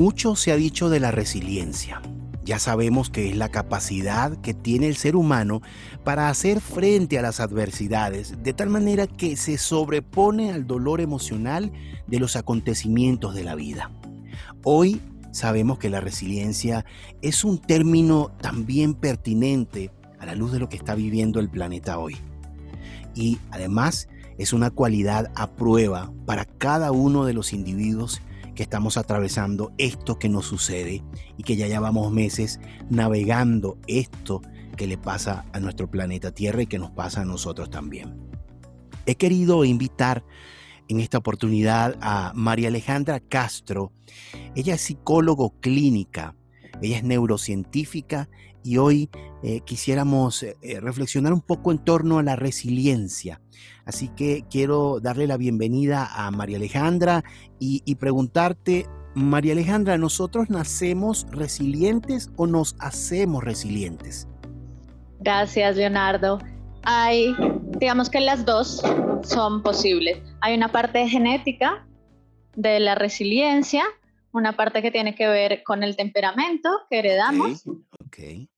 Mucho se ha dicho de la resiliencia. Ya sabemos que es la capacidad que tiene el ser humano para hacer frente a las adversidades de tal manera que se sobrepone al dolor emocional de los acontecimientos de la vida. Hoy sabemos que la resiliencia es un término también pertinente a la luz de lo que está viviendo el planeta hoy. Y además es una cualidad a prueba para cada uno de los individuos estamos atravesando esto que nos sucede y que ya llevamos meses navegando esto que le pasa a nuestro planeta Tierra y que nos pasa a nosotros también. He querido invitar en esta oportunidad a María Alejandra Castro. Ella es psicólogo clínica, ella es neurocientífica y hoy eh, quisiéramos eh, eh, reflexionar un poco en torno a la resiliencia. Así que quiero darle la bienvenida a María Alejandra y, y preguntarte, María Alejandra, ¿nosotros nacemos resilientes o nos hacemos resilientes? Gracias, Leonardo. Hay, digamos que las dos son posibles. Hay una parte genética de la resiliencia, una parte que tiene que ver con el temperamento que heredamos. Okay,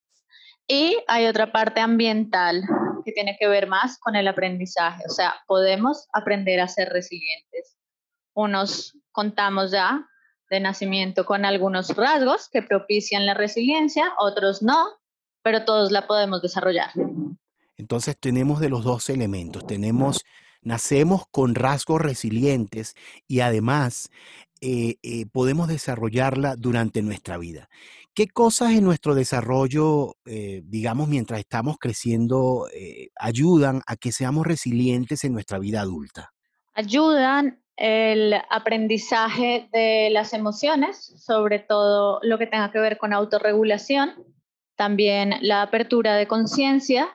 Y hay otra parte ambiental que tiene que ver más con el aprendizaje. O sea, podemos aprender a ser resilientes. Unos contamos ya de nacimiento con algunos rasgos que propician la resiliencia, otros no, pero todos la podemos desarrollar. Entonces tenemos de los dos elementos, tenemos, nacemos con rasgos resilientes y además eh, eh, podemos desarrollarla durante nuestra vida. ¿Qué cosas en nuestro desarrollo, eh, digamos, mientras estamos creciendo, ayudan a que seamos resilientes en nuestra vida adulta? Ayudan el aprendizaje de las emociones, sobre todo lo que tenga que ver con autorregulación, también la apertura de conciencia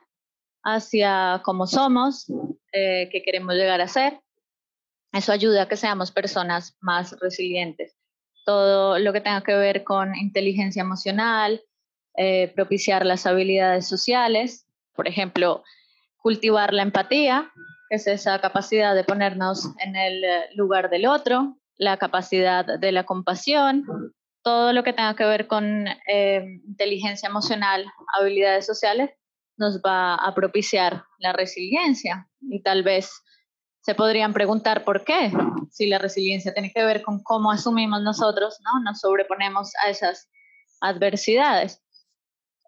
hacia cómo somos, qué queremos llegar a ser. Eso ayuda a que seamos personas más resilientes. Todo lo que tenga que ver con inteligencia emocional, eh, propiciar las habilidades sociales, por ejemplo, cultivar la empatía, que es esa capacidad de ponernos en el eh, lugar del otro, la capacidad de la compasión, todo lo que tenga que ver con eh, inteligencia emocional, habilidades sociales, nos va a propiciar la resiliencia y tal vez se podrían preguntar por qué, si la resiliencia tiene que ver con cómo asumimos nosotros, ¿no? Nos sobreponemos a esas adversidades.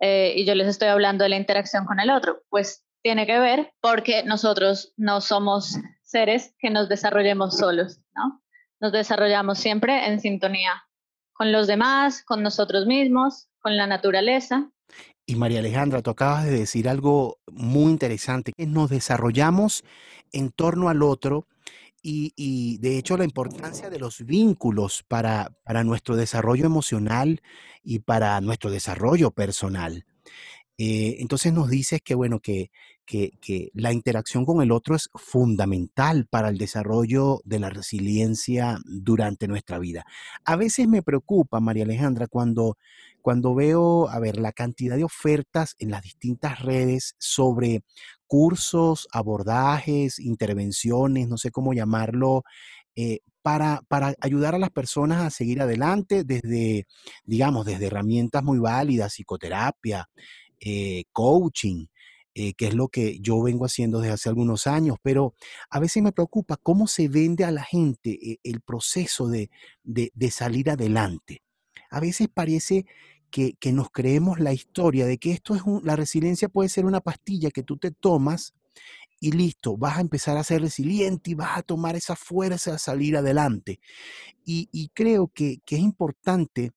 Eh, y yo les estoy hablando de la interacción con el otro, pues tiene que ver porque nosotros no somos seres que nos desarrollemos solos, ¿no? Nos desarrollamos siempre en sintonía con los demás, con nosotros mismos, con la naturaleza. Y María Alejandra, tú acabas de decir algo muy interesante, que nos desarrollamos en torno al otro y, de hecho la importancia de los vínculos para, para, nuestro desarrollo emocional y para nuestro desarrollo personal. Eh, entonces nos dices que, bueno, que, que, que, la interacción con el otro es fundamental para el desarrollo de la resiliencia durante nuestra vida. A veces me preocupa, María Alejandra, cuando, cuando veo, a ver, la cantidad de ofertas en las distintas redes sobre cursos, abordajes, intervenciones, no sé cómo llamarlo, eh, para, para, ayudar a las personas a seguir adelante desde, digamos, desde herramientas muy válidas, psicoterapia, eh, coaching, eh, que es lo que yo vengo haciendo desde hace algunos años, pero a veces me preocupa cómo se vende a la gente el proceso de, de, de salir adelante. A veces parece que, nos creemos la historia de que esto es la resiliencia puede ser una pastilla que tú te tomas y listo, vas a empezar a ser resiliente y vas a tomar esa fuerza a salir adelante. Y, creo que, es importante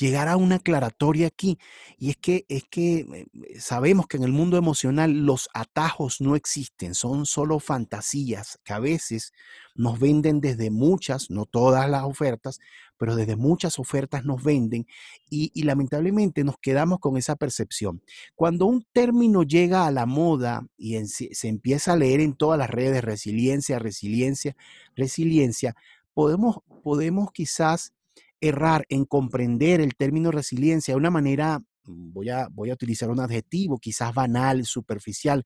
llegar a una aclaratoria aquí. Y es que, es que eh, sabemos que en el mundo emocional los atajos no existen, son solo fantasías que a veces nos venden desde muchas, no todas las ofertas, pero desde muchas ofertas nos venden y, lamentablemente nos quedamos con esa percepción. Cuando un término llega a la moda y se empieza a leer en todas las redes, resiliencia, resiliencia, resiliencia, podemos, podemos quizás errar en comprender el término resiliencia de una manera, mm, voy a, voy a utilizar un adjetivo, quizás banal, superficial,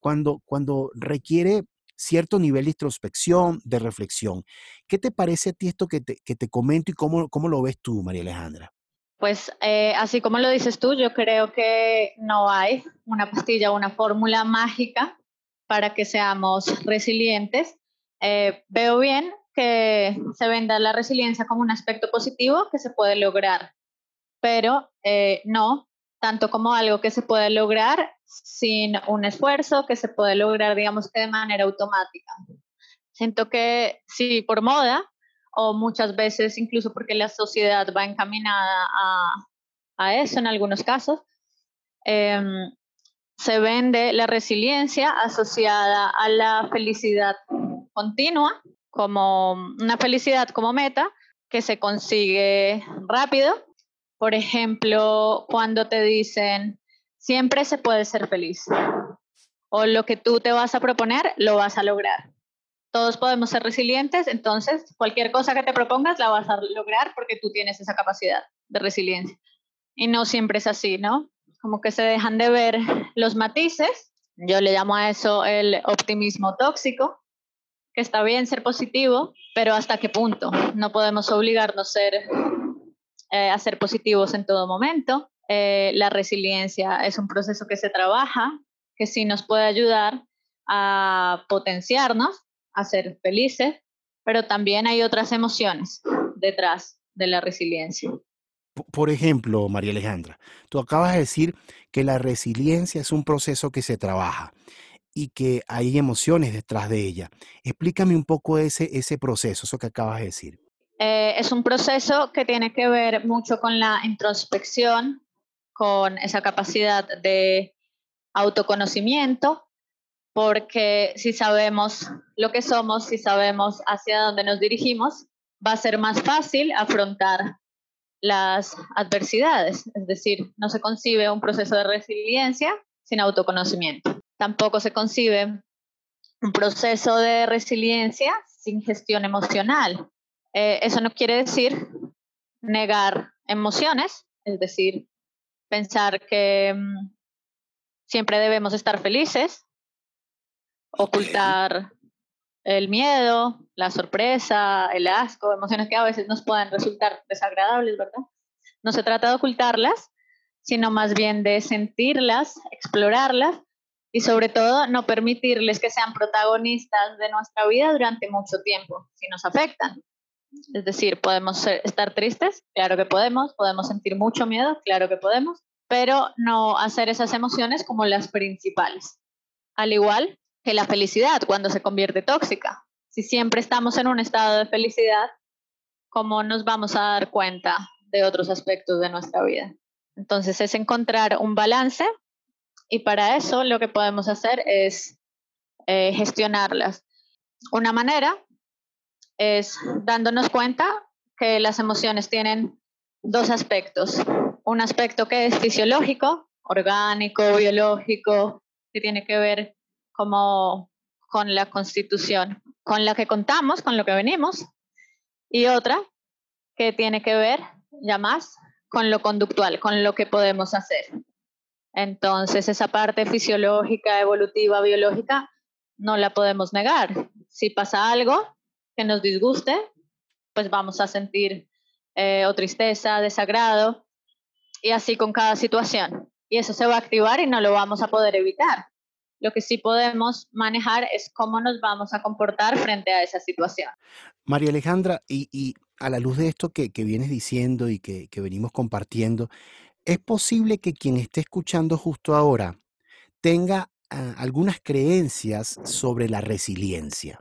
cuando, cuando requiere cierto nivel de introspección, de reflexión. ¿Qué te parece a ti esto que te, que te comento y cómo, cómo lo ves tú, María Alejandra? Pues eh, así como lo dices tú, yo creo que no hay una pastilla una fórmula mágica para que seamos resilientes. Eh, veo bien que se venda la resiliencia como un aspecto positivo que se puede lograr, pero eh, no tanto como algo que se puede lograr sin un esfuerzo, que se puede lograr, digamos de manera automática. Siento que sí, por moda, o muchas veces incluso porque la sociedad va encaminada a, a eso en algunos casos, em, se vende la resiliencia asociada a la felicidad continua como una felicidad como meta que se consigue rápido. Por ejemplo, cuando te dicen, siempre se puede ser feliz o lo que tú te vas a proponer, lo vas a lograr. Todos podemos ser resilientes, entonces cualquier cosa que te propongas la vas a lograr porque tú tienes esa capacidad de resiliencia. Y no siempre es así, ¿no? Como que se dejan de ver los matices. Yo le llamo a eso el optimismo tóxico, que está bien ser positivo, pero hasta qué punto. No podemos obligarnos eh, a ser positivos en todo momento. Eh, la resiliencia es un proceso que se trabaja, que sí nos puede ayudar a potenciarnos, a ser felices, pero también hay otras emociones detrás de la resiliencia. Por ejemplo, María Alejandra, tú acabas de decir que la resiliencia es un proceso que se trabaja y que hay emociones detrás de ella. Explícame un poco ese, ese proceso, eso que acabas de decir. Eh, es un proceso que tiene que ver mucho con la introspección, con esa capacidad de autoconocimiento, porque si sabemos lo que somos, si sabemos hacia dónde nos dirigimos, va a ser más fácil afrontar las adversidades. Es decir, no se concibe un proceso de resiliencia sin autoconocimiento. Tampoco se concibe un proceso de resiliencia sin gestión emocional. Eh, eso no quiere decir negar emociones, es decir, pensar que mm, siempre debemos estar felices, ocultar el miedo, la sorpresa, el asco, emociones que a veces nos pueden resultar desagradables, ¿verdad? No se trata de ocultarlas, sino más bien de sentirlas, explorarlas y sobre todo no permitirles que sean protagonistas de nuestra vida durante mucho tiempo, si nos afectan. Es decir, podemos estar tristes, claro que podemos, podemos sentir mucho miedo, claro que podemos, pero no hacer esas emociones como las principales. Al igual que la felicidad cuando se convierte tóxica. Si siempre estamos en un estado de felicidad, ¿cómo nos vamos a dar cuenta de otros aspectos de nuestra vida? Entonces es encontrar un balance y para eso lo que podemos hacer es eh, gestionarlas. Una manera es dándonos cuenta que las emociones tienen dos aspectos. Un aspecto que es fisiológico, orgánico, biológico, que tiene que ver como con la constitución, con la que contamos, con lo que venimos, y otra que tiene que ver ya más con lo conductual, con lo que podemos hacer. Entonces, esa parte fisiológica, evolutiva, biológica, no la podemos negar. Si pasa algo que nos disguste, pues vamos a sentir eh, o tristeza, desagrado, y así con cada situación. Y eso se va a activar y no lo vamos a poder evitar. Lo que sí podemos manejar es cómo nos vamos a comportar frente a esa situación. María Alejandra, y, a la luz de esto que, vienes diciendo y que, venimos compartiendo, ¿es posible que quien esté escuchando justo ahora tenga ah, algunas creencias sobre la resiliencia?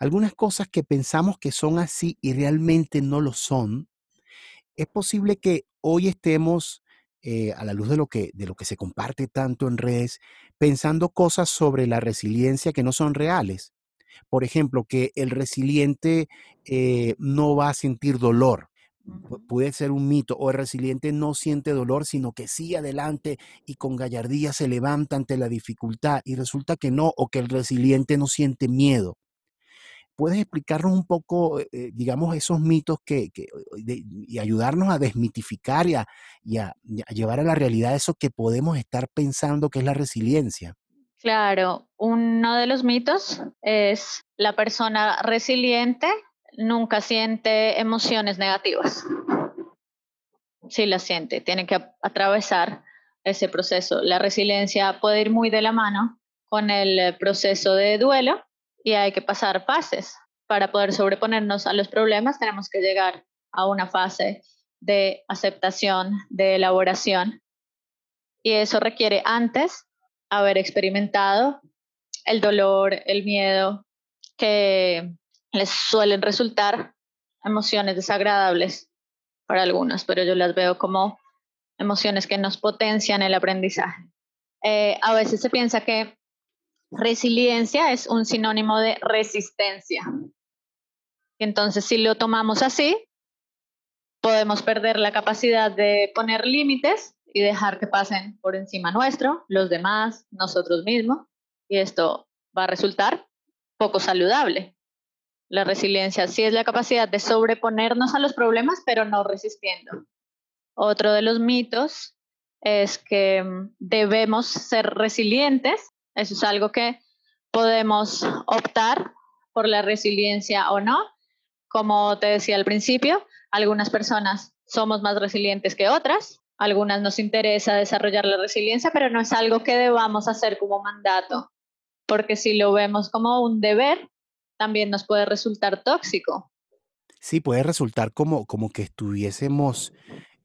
Algunas cosas que pensamos que son así y realmente no lo son. Es posible que hoy estemos, eh, a la luz de lo, que, se comparte tanto en redes, pensando cosas sobre la resiliencia que no son reales. Por ejemplo, que el resiliente eh, no va a sentir dolor. Puede ser un mito, o el resiliente no siente dolor, sino que sigue adelante y con gallardía se levanta ante la dificultad, y resulta que no, o que el resiliente no siente miedo. ¿Puedes explicarnos un poco, eh, eh, digamos, esos mitos que, y ayudarnos a desmitificar y a, llevar a la realidad eso que podemos estar pensando que es la resiliencia? Claro, uno de los mitos es la persona resiliente nunca siente emociones negativas. Sí las siente, tiene que atravesar ese proceso. La resiliencia puede ir muy de la mano con el proceso de duelo y hay que pasar fases. Para poder sobreponernos a los problemas tenemos que llegar a una fase de aceptación, de elaboración. Y eso requiere antes haber experimentado el dolor, el miedo, que les suelen resultar emociones desagradables para algunos, pero yo las veo como emociones que nos potencian el aprendizaje. Eh, a veces se piensa que resiliencia es un sinónimo de resistencia. Entonces, si lo tomamos así, podemos perder la capacidad de poner límites y dejar que pasen por encima nuestro, los demás, nosotros mismos, y esto va a resultar poco saludable. La resiliencia sí es la capacidad de sobreponernos a los problemas, pero no resistiendo. Otro de los mitos es que mm, debemos ser resilientes eso es algo que podemos optar por la resiliencia o no. Como te decía al principio, algunas personas somos más resilientes que otras, algunas nos interesa desarrollar la resiliencia, pero no es algo que debamos hacer como mandato, porque si lo vemos como un deber, también nos puede resultar tóxico. Sí, puede resultar como, como que estuviésemos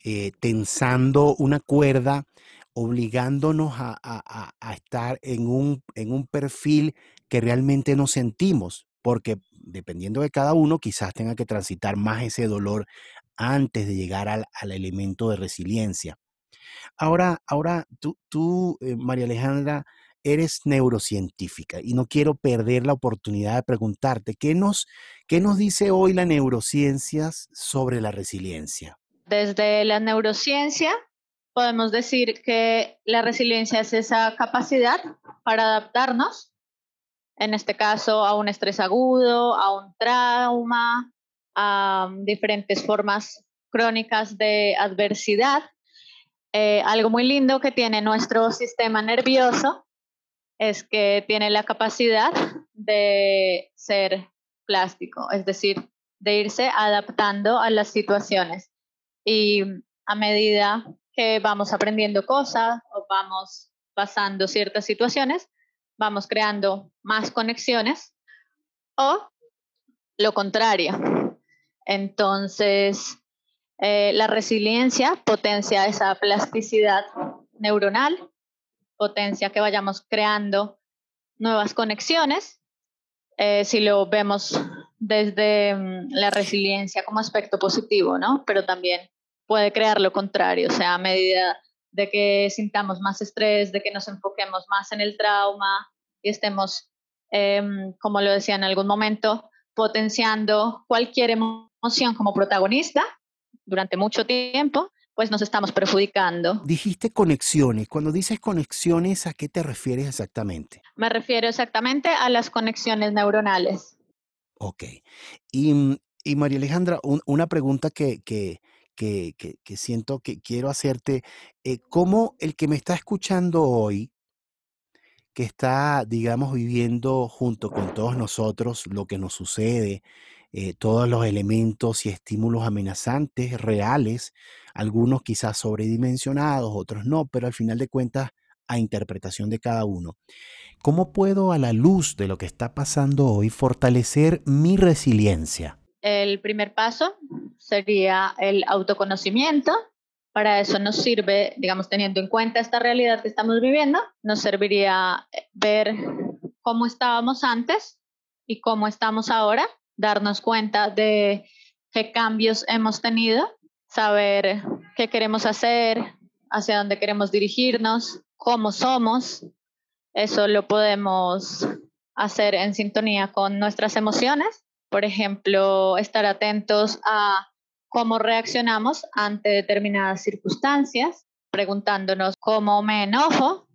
eh, tensando una cuerda obligándonos a, estar en un, en un perfil que realmente no sentimos, porque dependiendo de cada uno, quizás tenga que transitar más ese dolor antes de llegar al, elemento de resiliencia. Ahora, ahora tú, tú eh, María Alejandra, eres neurocientífica y no quiero perder la oportunidad de preguntarte, ¿qué nos, qué nos dice hoy la neurociencia sobre la resiliencia? Desde la neurociencia podemos decir que la resiliencia es esa capacidad para adaptarnos, en este caso a un estrés agudo, a un trauma, a diferentes formas crónicas de adversidad. Eh, algo muy lindo que tiene nuestro sistema nervioso es que tiene la capacidad de ser plástico, es decir, de irse adaptando a las situaciones. Y a medida que vamos aprendiendo cosas o vamos pasando ciertas situaciones, vamos creando más conexiones o lo contrario. Entonces, eh, la resiliencia potencia esa plasticidad neuronal, potencia que vayamos creando nuevas conexiones. Eh, si lo vemos desde mm, la resiliencia como aspecto positivo, ¿no? Pero también puede crear lo contrario, o sea, a medida de que sintamos más estrés, de que nos enfoquemos más en el trauma y estemos, em, como lo decía en algún momento, potenciando cualquier emoción como protagonista durante mucho tiempo, pues nos estamos perjudicando. Dijiste conexiones. Cuando dices conexiones, ¿a qué te refieres exactamente? Me refiero exactamente a las conexiones neuronales. Ok. Y, y María Alejandra, una pregunta que, que, que, siento que quiero hacerte, eh, ¿cómo el que me está escuchando hoy, que está, digamos, viviendo junto con todos nosotros lo que nos sucede, eh, todos los elementos y estímulos amenazantes reales, algunos quizás sobredimensionados, otros no, pero al final de cuentas a interpretación de cada uno. ¿Cómo puedo a la luz de lo que está pasando hoy fortalecer mi resiliencia? El primer paso sería el autoconocimiento. Para eso nos sirve, digamos, teniendo en cuenta esta realidad que estamos viviendo, nos serviría eh, ver cómo estábamos antes y cómo estamos ahora, darnos cuenta de qué cambios hemos tenido saber qué queremos hacer, hacia dónde queremos dirigirnos, cómo somos. Eso lo podemos hacer en sintonía con nuestras emociones. Por ejemplo, estar atentos a cómo reaccionamos ante determinadas circunstancias, preguntándonos cómo me enojo.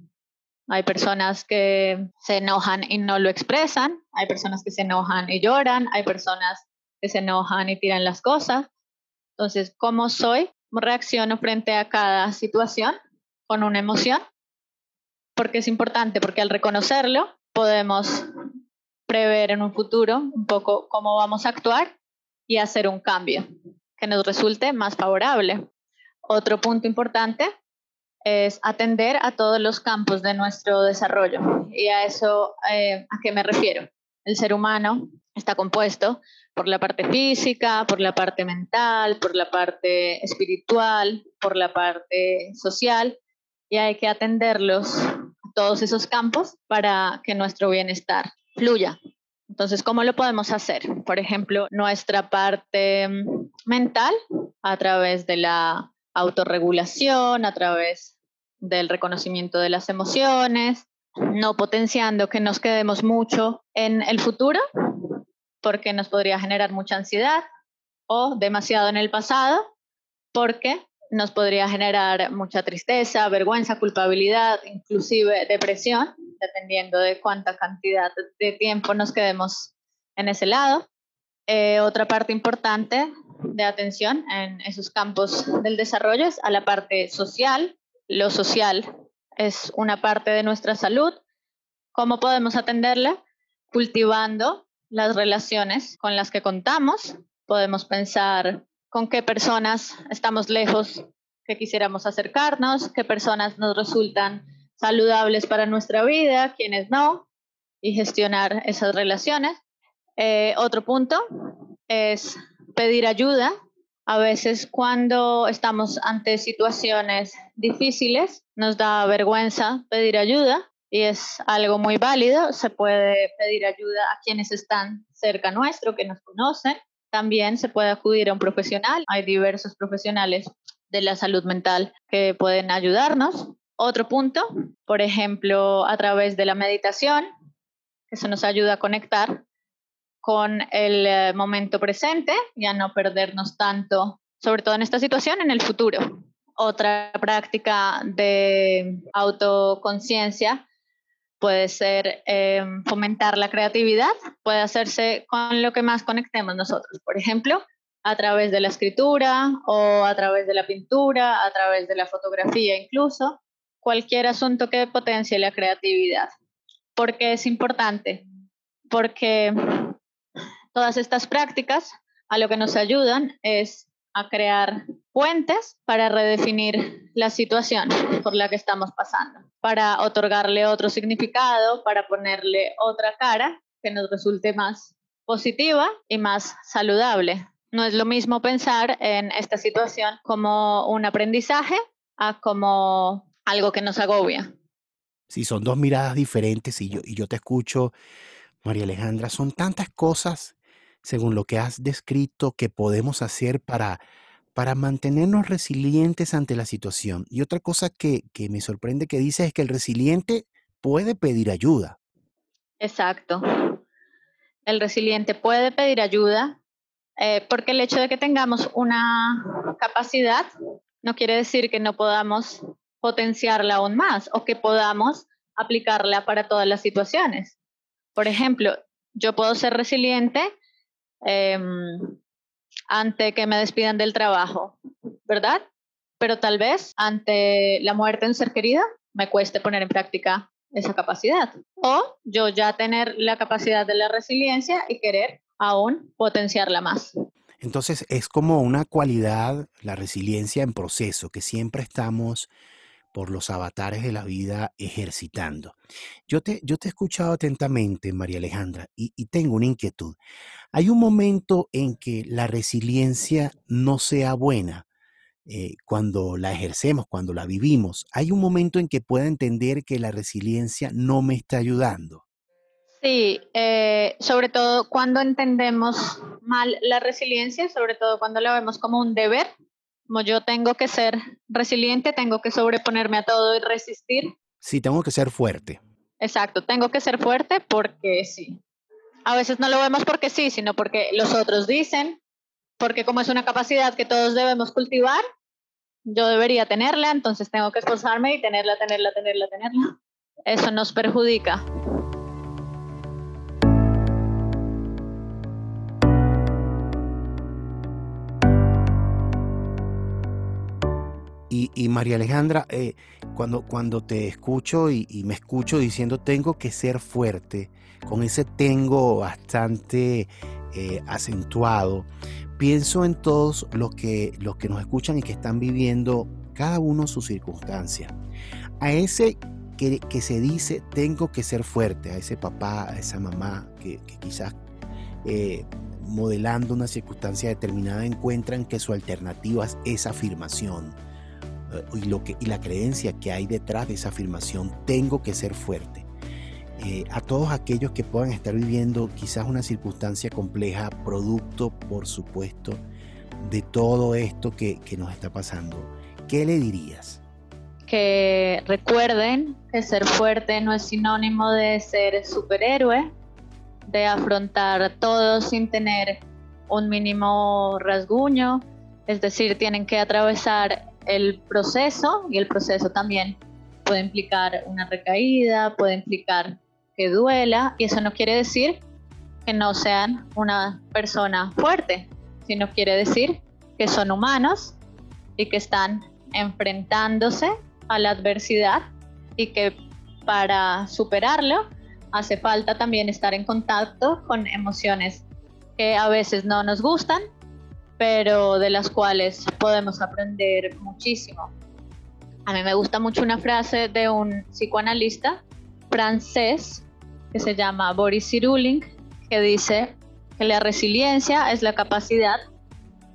Hay personas que se enojan y no lo expresan, hay personas que se enojan y lloran, hay personas que se enojan y tiran las cosas. Entonces, ¿cómo soy? ¿Cómo reacciono frente a cada situación con una emoción? Porque es importante, porque al reconocerlo podemos prever en un futuro un poco cómo vamos a actuar y hacer un cambio que nos resulte más favorable. Otro punto importante es atender a todos los campos de nuestro desarrollo. ¿Y a eso eh, a qué me refiero? El ser humano está compuesto por la parte física, por la parte mental, por la parte espiritual, por la parte social, y hay que atenderlos todos esos campos para que nuestro bienestar fluya. Entonces, ¿cómo lo podemos hacer? Por ejemplo, nuestra parte mental a través de la autorregulación, a través del reconocimiento de las emociones, no potenciando que nos quedemos mucho en el futuro, porque nos podría generar mucha ansiedad, o demasiado en el pasado, porque nos podría generar mucha tristeza, vergüenza, culpabilidad, inclusive depresión, dependiendo de cuánta cantidad de tiempo nos quedemos en ese lado. Eh, otra parte importante de atención en esos campos del desarrollo es a la parte social. Lo social es una parte de nuestra salud. ¿Cómo podemos atenderla? Cultivando las relaciones con las que contamos. Podemos pensar con qué personas estamos lejos que quisiéramos acercarnos, qué personas nos resultan saludables para nuestra vida, quiénes no, y gestionar esas relaciones. Eh, otro punto es pedir ayuda. A veces cuando estamos ante situaciones difíciles nos da vergüenza pedir ayuda y es algo muy válido. Se puede pedir ayuda a quienes están cerca nuestro, que nos conocen. También se puede acudir a un profesional. Hay diversos profesionales de la salud mental que pueden ayudarnos. Otro punto, por ejemplo, a través de la meditación, eso nos ayuda a conectar con el eh, momento presente y a no perdernos tanto, sobre todo en esta situación, en el futuro. Otra práctica de autoconciencia puede ser em, fomentar la creatividad, puede hacerse con lo que más conectemos nosotros, por ejemplo, a través de la escritura o a través de la pintura, a través de la fotografía incluso, cualquier asunto que potencie la creatividad. ¿Por qué es importante? Porque Todas estas prácticas a lo que nos ayudan es a crear puentes para redefinir la situación por la que estamos pasando, para otorgarle otro significado, para ponerle otra cara que nos resulte más positiva y más saludable. No es lo mismo pensar en esta situación como un aprendizaje a como algo que nos agobia. Sí, son dos miradas diferentes y yo, y yo te escucho, María Alejandra, son tantas cosas según lo que has descrito, que podemos hacer para, para mantenernos resilientes ante la situación. Y otra cosa que, me sorprende que dices es que el resiliente puede pedir ayuda. Exacto. El resiliente puede pedir ayuda eh, porque el hecho de que tengamos una capacidad no quiere decir que no podamos potenciarla aún más o que podamos aplicarla para todas las situaciones. Por ejemplo, yo puedo ser resiliente Em, ante que me despidan del trabajo, ¿verdad? Pero tal vez ante la muerte de un ser querido me cueste poner en práctica esa capacidad. O yo ya tener la capacidad de la resiliencia y querer aún potenciarla más. Entonces es como una cualidad, la resiliencia en proceso, que siempre estamos por los avatares de la vida ejercitando. Yo te, he escuchado atentamente, María Alejandra, y, tengo una inquietud. Hay un momento en que la resiliencia no sea buena, eh, cuando la ejercemos, cuando la vivimos. Hay un momento en que pueda entender que la resiliencia no me está ayudando. Sí, eh, sobre todo cuando entendemos mal la resiliencia, sobre todo cuando la vemos como un deber Como yo tengo que ser resiliente, tengo que sobreponerme a todo y resistir. Sí, tengo que ser fuerte. Exacto, tengo que ser fuerte porque sí. A veces no lo vemos porque sí, sino porque los otros dicen, porque como es una capacidad que todos debemos cultivar, yo debería tenerla, entonces tengo que esforzarme y tenerla, tenerla, tenerla, tenerla. Eso nos perjudica. Y, María Alejandra, eh, cuando, cuando te escucho y, me escucho diciendo tengo que ser fuerte, con ese tengo bastante eh, acentuado, pienso en todos los que, los que nos escuchan y que están viviendo cada uno su circunstancia. A ese que, se dice tengo que ser fuerte, a ese papá, a esa mamá que, quizás eh, modelando una circunstancia determinada encuentran que su alternativa es esa afirmación y, la creencia que hay detrás de esa afirmación, tengo que ser fuerte. Eh, a todos aquellos que puedan estar viviendo quizás una circunstancia compleja, producto, por supuesto, de todo esto que, que nos está pasando, ¿qué le dirías? Que recuerden que ser fuerte no es sinónimo de ser superhéroe, de afrontar todo sin tener un mínimo rasguño, es decir, tienen que atravesar el proceso y el proceso también puede implicar una recaída, puede implicar que duela y eso no quiere decir que no sean una persona fuerte, sino quiere decir que son humanos y que están enfrentándose a la adversidad y que para superarlo hace falta también estar en contacto con emociones que a veces no nos gustan pero de las cuales podemos aprender muchísimo. A mí me gusta mucho una frase de un psicoanalista francés que se llama Boris Cyrulnik, que dice que la resiliencia es la capacidad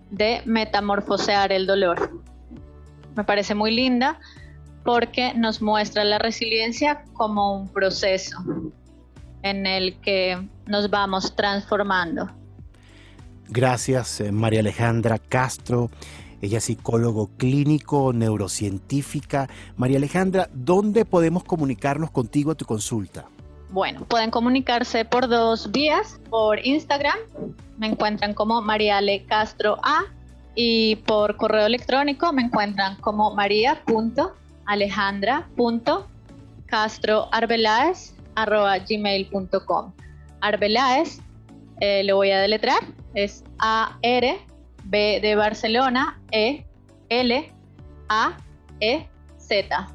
de metamorfosear el dolor. Me parece muy linda porque nos muestra la resiliencia como un proceso en el que nos vamos transformando. Gracias, eh, María Alejandra Castro. Ella es psicólogo clínico, neurocientífica. María Alejandra, ¿dónde podemos comunicarnos contigo a tu consulta? Bueno, pueden comunicarse por dos vías. Por Instagram me encuentran como Mariale Castro A y por correo electrónico me encuentran como maria.alejandra.castroarbelaes.gmail.com Arbelaes eh, lo voy a deletrar, es A-R, B de Barcelona, E, L, A, E, Z.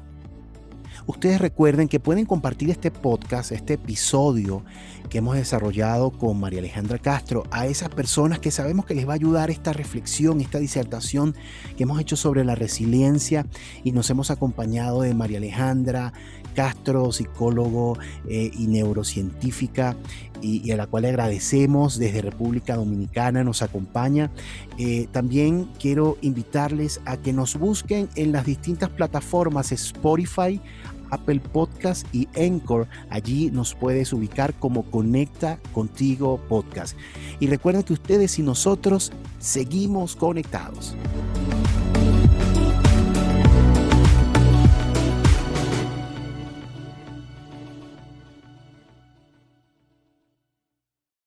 Ustedes recuerden que pueden compartir este podcast, este episodio que hemos desarrollado con María Alejandra Castro a esas personas que sabemos que les va a ayudar esta reflexión, esta disertación que hemos hecho sobre la resiliencia y nos hemos acompañado de María Alejandra Castro, psicólogo eh, y neurocientífica y, a la cual le agradecemos desde República Dominicana, nos acompaña. Eh, también quiero invitarles a que nos busquen en las distintas plataformas Spotify, Apple Podcast y Anchor. Allí nos puedes ubicar como Conecta Contigo Podcast. Y recuerden que ustedes y nosotros seguimos conectados.